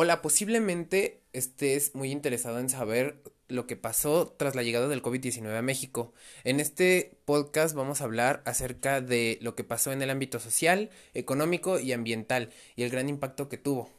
Hola, posiblemente estés muy interesado en saber lo que pasó tras la llegada del COVID-19 a México. En este podcast vamos a hablar acerca de lo que pasó en el ámbito social, económico y ambiental y el gran impacto que tuvo.